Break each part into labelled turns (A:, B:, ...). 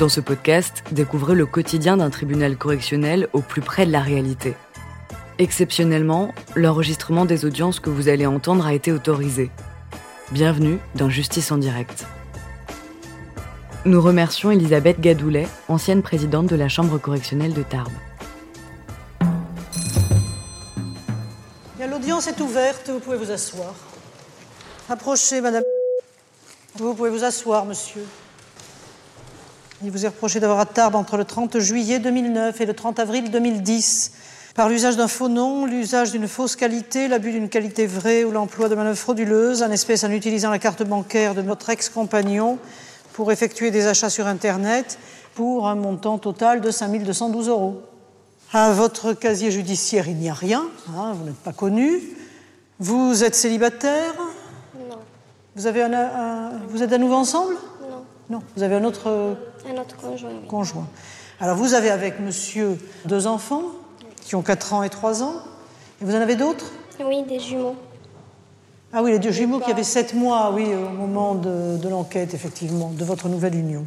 A: Dans ce podcast, découvrez le quotidien d'un tribunal correctionnel au plus près de la réalité. Exceptionnellement, l'enregistrement des audiences que vous allez entendre a été autorisé. Bienvenue dans Justice en direct. Nous remercions Elisabeth Gadoulet, ancienne présidente de la Chambre correctionnelle de Tarbes.
B: L'audience est ouverte, vous pouvez vous asseoir. Approchez, madame. Vous pouvez vous asseoir, monsieur. Il vous est reproché d'avoir à Tarbes entre le 30 juillet 2009 et le 30 avril 2010 par l'usage d'un faux nom, l'usage d'une fausse qualité, l'abus d'une qualité vraie ou l'emploi de manœuvres frauduleuses, en espèce en utilisant la carte bancaire de notre ex-compagnon pour effectuer des achats sur Internet pour un montant total de 5 212 euros. À votre casier judiciaire, il n'y a rien, hein, vous n'êtes pas connu. Vous êtes célibataire?
C: Non.
B: Vous, avez un, un- vous êtes à nouveau ensemble?
C: Non.
B: Non, vous avez un autre
C: Un autre conjoint, oui.
B: conjoint. Alors vous avez avec monsieur deux enfants qui ont 4 ans et 3 ans. Et vous en avez d'autres?
C: Oui, des jumeaux.
B: Ah oui, les deux jumeaux qui avaient 7 mois, oui, au moment de, de l'enquête, effectivement, de votre nouvelle union.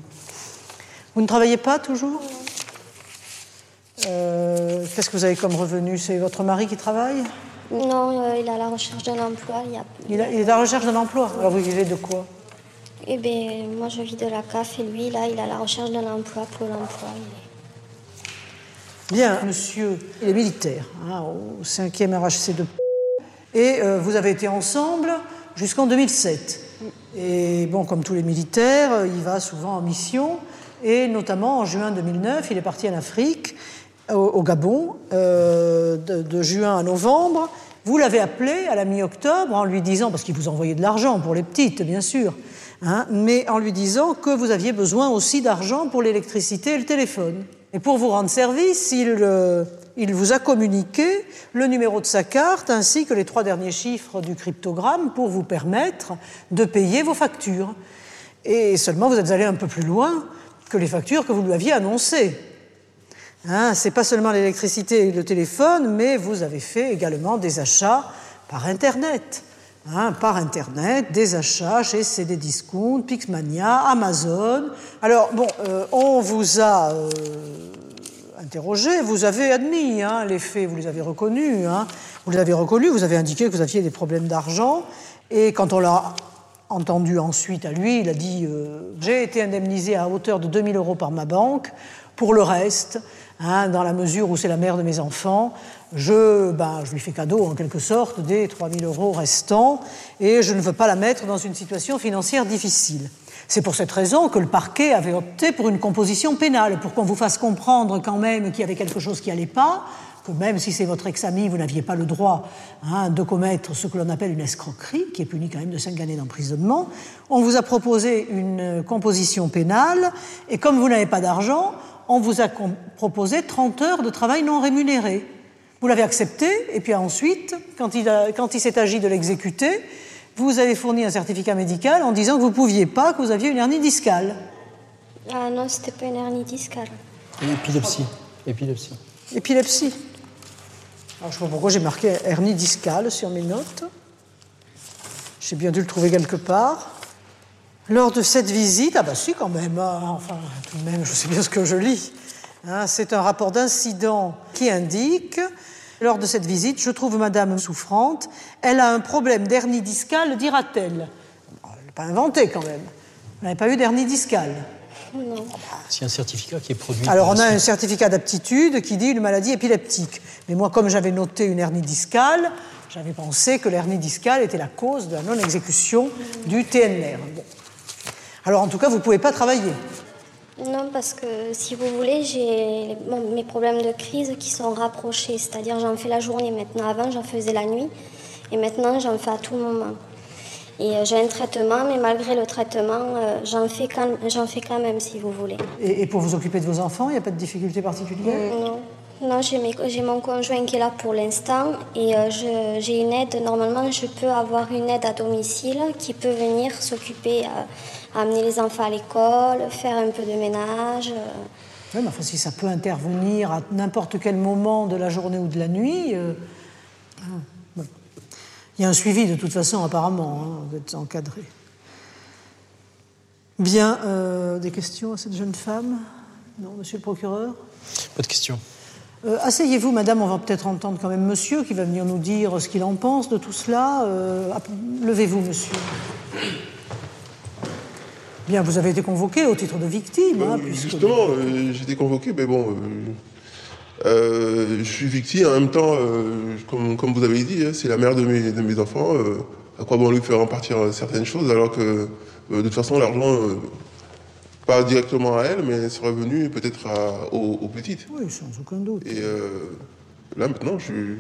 B: Vous ne travaillez pas toujours? Euh, Qu'est-ce que vous avez comme revenu? C'est votre mari qui travaille?
C: Non, euh, il est à la recherche d'un emploi. Il, y a...
B: il, a- il est à la recherche d'un emploi. Alors vous vivez de quoi?
C: Eh bien, moi, je vis de la CAF et lui, là, il à la recherche d'un emploi pour l'emploi.
B: Bien, monsieur, il est militaire, hein, au 5e RHC de Et euh, vous avez été ensemble jusqu'en 2007. Et bon, comme tous les militaires, euh, il va souvent en mission. Et notamment en juin 2009, il est parti en Afrique, au, Gabon, euh, de, de juin à novembre. Vous l'avez appelé à la mi-octobre en lui disant, parce qu'il vous envoyait de l'argent pour les petites, bien sûr, hein, mais en lui disant que vous aviez besoin aussi d'argent pour l'électricité et le téléphone. Et pour vous rendre service, il, euh, il vous a communiqué le numéro de sa carte ainsi que les trois derniers chiffres du cryptogramme pour vous permettre de payer vos factures. Et seulement vous êtes allé un peu plus loin que les factures que vous lui aviez annoncées. Hein, c'est pas seulement l'électricité et le téléphone, mais vous avez fait également des achats par Internet. Hein, par Internet, des achats chez CD Discount, Pixmania, Amazon. Alors, bon, euh, on vous a euh, interrogé, vous avez admis hein, les faits, vous les avez reconnus. hein. vous les avez reconnus, vous avez indiqué que vous aviez des problèmes d'argent. Et quand on l'a entendu ensuite à lui, il a dit euh, J'ai été indemnisé à hauteur de 2000 euros par ma banque. Pour le reste, hein, dans la mesure où c'est la mère de mes enfants, je, ben, je lui fais cadeau en quelque sorte des 3000 euros restants et je ne veux pas la mettre dans une situation financière difficile. C'est pour cette raison que le parquet avait opté pour une composition pénale, pour qu'on vous fasse comprendre quand même qu'il y avait quelque chose qui n'allait pas, que même si c'est votre ex-ami, vous n'aviez pas le droit hein, de commettre ce que l'on appelle une escroquerie, qui est punie quand même de 5 années d'emprisonnement. On vous a proposé une composition pénale, et comme vous n'avez pas d'argent, on vous a proposé 30 heures de travail non rémunéré. Vous l'avez accepté, et puis ensuite, quand il, a- quand il s'est agi de l'exécuter, vous avez fourni un certificat médical en disant que vous ne pouviez pas, que vous aviez une hernie discale.
C: Ah non, c'était pas une hernie discale.
D: Épilepsie. Épilepsie.
B: Épilepsie. Je ne sais pas pourquoi j'ai marqué hernie discale sur mes notes. J'ai bien dû le trouver quelque part. Lors de cette visite, ah bah si quand même, hein, enfin tout de même, je sais bien ce que je lis. Hein, c'est un rapport d'incident qui indique, lors de cette visite, je trouve madame souffrante, elle a un problème d'hernie discale, dira-t-elle. Bon, Elle n'a pas inventé quand même. Elle n'avait pas eu d'hernie discale.
C: Non.
D: C'est un certificat qui est produit.
B: Alors on a un certificat d'aptitude qui dit une maladie épileptique. Mais moi, comme j'avais noté une hernie discale, j'avais pensé que l'hernie discale était la cause de la non-exécution du TNR. Bon. Alors en tout cas, vous ne pouvez pas travailler.
C: Non, parce que si vous voulez, j'ai bon, mes problèmes de crise qui sont rapprochés. C'est-à-dire, j'en fais la journée maintenant. Avant, j'en faisais la nuit. Et maintenant, j'en fais à tout moment. Et euh, j'ai un traitement, mais malgré le traitement, euh, j'en fais, quand- j'en fais quand même, si vous voulez.
B: Et, et pour vous occuper de vos enfants, il n'y a pas de difficulté particulière?
C: Non, non j'ai, mon conjoint qui est là pour l'instant et euh, j'ai une aide. Normalement, je peux avoir une aide à domicile qui peut venir s'occuper, euh, amener les enfants à l'école, faire un peu de ménage. euh.
B: Oui, mais enfin, si ça peut intervenir à n'importe quel moment de la journée ou de la nuit, ah, bon. Il y a un suivi de toute façon apparemment, hein, vous êtes encadré. Bien, euh, des questions à cette jeune femme? Non, monsieur le procureur?
D: Pas de questions.
B: Euh, Asseyez-vous, madame, on va peut-être entendre quand même monsieur qui va venir nous dire ce qu'il en pense de tout cela. Euh, Levez-vous, monsieur. Bien, vous avez été convoqué au titre de victime. hein, puisque-
E: Justement, euh, j'ai été convoqué, mais bon, euh, je suis victime. En même temps, euh, comme, comme vous avez dit, hein, c'est la mère de mes, de mes enfants. euh, à quoi bon lui faire en partir certaines choses alors que, de toute façon, l'argent, pas directement à elle, mais serait venu peut-être aux, aux petites.
B: Oui, sans aucun doute.
E: Et là, maintenant, je suis.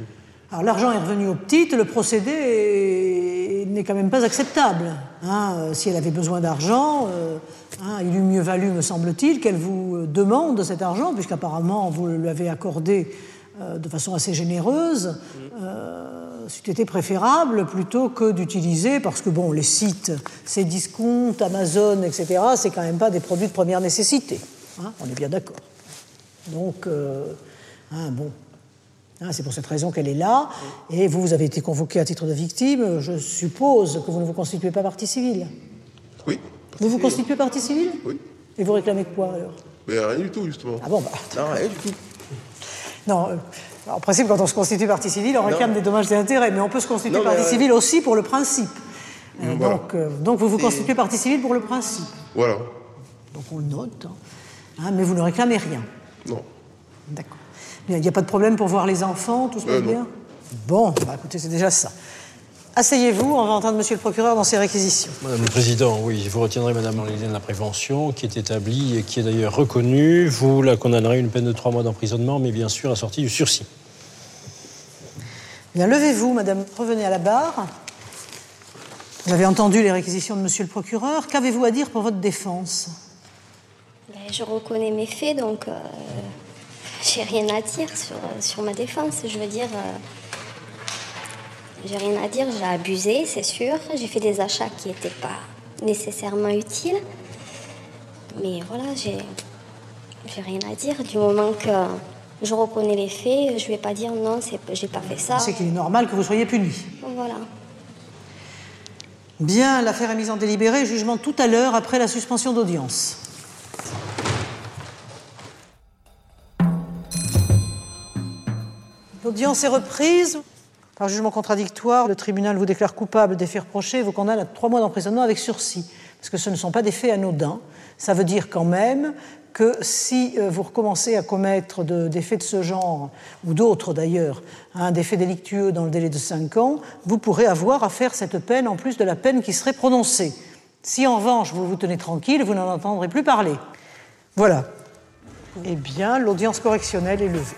B: Alors l'argent est revenu aux petites, le procédé est- n'est quand même pas acceptable. hein. Si elle avait besoin d'argent, euh, hein, il eût mieux valu, me semble-t-il, qu'elle vous euh, demande cet argent, puisqu'apparemment vous lui avez accordé euh, de façon assez généreuse. Euh, C'eût été préférable plutôt que d'utiliser, parce que bon, les sites, ces discounts, Amazon, etc., c'est quand même pas des produits de première nécessité. hein, on est bien d'accord. Donc, euh, hein, bon, Hein, c'est pour cette raison qu'elle est là. Et vous, vous avez été convoqué à titre de victime. Je suppose que vous ne vous constituez pas partie civile.
E: Oui.
B: Vous vous constituez partie civile
E: Oui.
B: Et vous réclamez quoi alors
E: Mais rien du tout, justement.
B: Ah bon, bah.
F: Non, rien du tout.
B: Non, euh, en principe, quand on se constitue partie civile, on réclame des dommages et intérêts, mais on peut se constituer
F: Non,
B: partie
F: euh,
B: civile aussi pour le principe. Euh,
E: Voilà.
B: donc, donc vous vous constituez partie civile pour le principe.
E: Voilà.
B: Donc on le note. hein. Hein, mais vous ne réclamez rien.
E: Non.
B: D'accord. Il n'y a pas de problème pour voir les enfants, tout se passe bien? Bon, bah, écoutez, c'est déjà ça. Asseyez-vous, on va entendre Monsieur le procureur dans ses réquisitions.
D: Madame le Président, oui, vous retiendrez Madame de la prévention, qui est établie et qui est d'ailleurs reconnue. Vous la condamnerez à une peine de trois mois d'emprisonnement, mais bien sûr assortie du sursis.
B: Bien, levez-vous, madame, revenez à la barre. Vous avez entendu les réquisitions de monsieur le procureur. Qu'avez-vous à dire pour votre défense?
C: Ben, je reconnais mes faits, donc euh, j'ai rien à dire sur, sur ma défense. Je veux dire, euh, j'ai rien à dire, j'ai abusé, c'est sûr. J'ai fait des achats qui n'étaient pas nécessairement utiles. Mais voilà, j'ai, j'ai rien à dire. Du moment que je reconnais les faits, je vais pas dire non, c'est, j'ai pas fait ça.
B: C'est qu'il est normal que vous soyez puni.
C: Voilà.
B: Bien, l'affaire est mise en délibéré. Jugement tout à l'heure après la suspension d'audience. L'audience est reprise. Par jugement contradictoire, le tribunal vous déclare coupable des faits reprochés et vous condamne à trois mois d'emprisonnement avec sursis. Parce que ce ne sont pas des faits anodins. Ça veut dire quand même que si euh, vous recommencez à commettre de- des faits de ce genre, ou d'autres d'ailleurs, hein, des faits délictueux dans le délai de cinq ans, vous pourrez avoir à faire cette peine en plus de la peine qui serait prononcée. Si en revanche vous vous tenez tranquille, vous n'en entendrez plus parler. Voilà. Eh bien, l'audience correctionnelle est levée.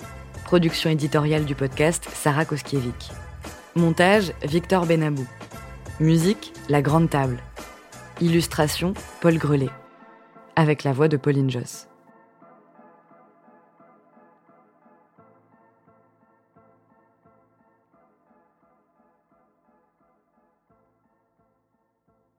A: Production éditoriale du podcast Sarah Koskiewicz. Montage Victor Benabou. Musique La Grande Table. Illustration Paul Grelet. Avec la voix de Pauline Joss.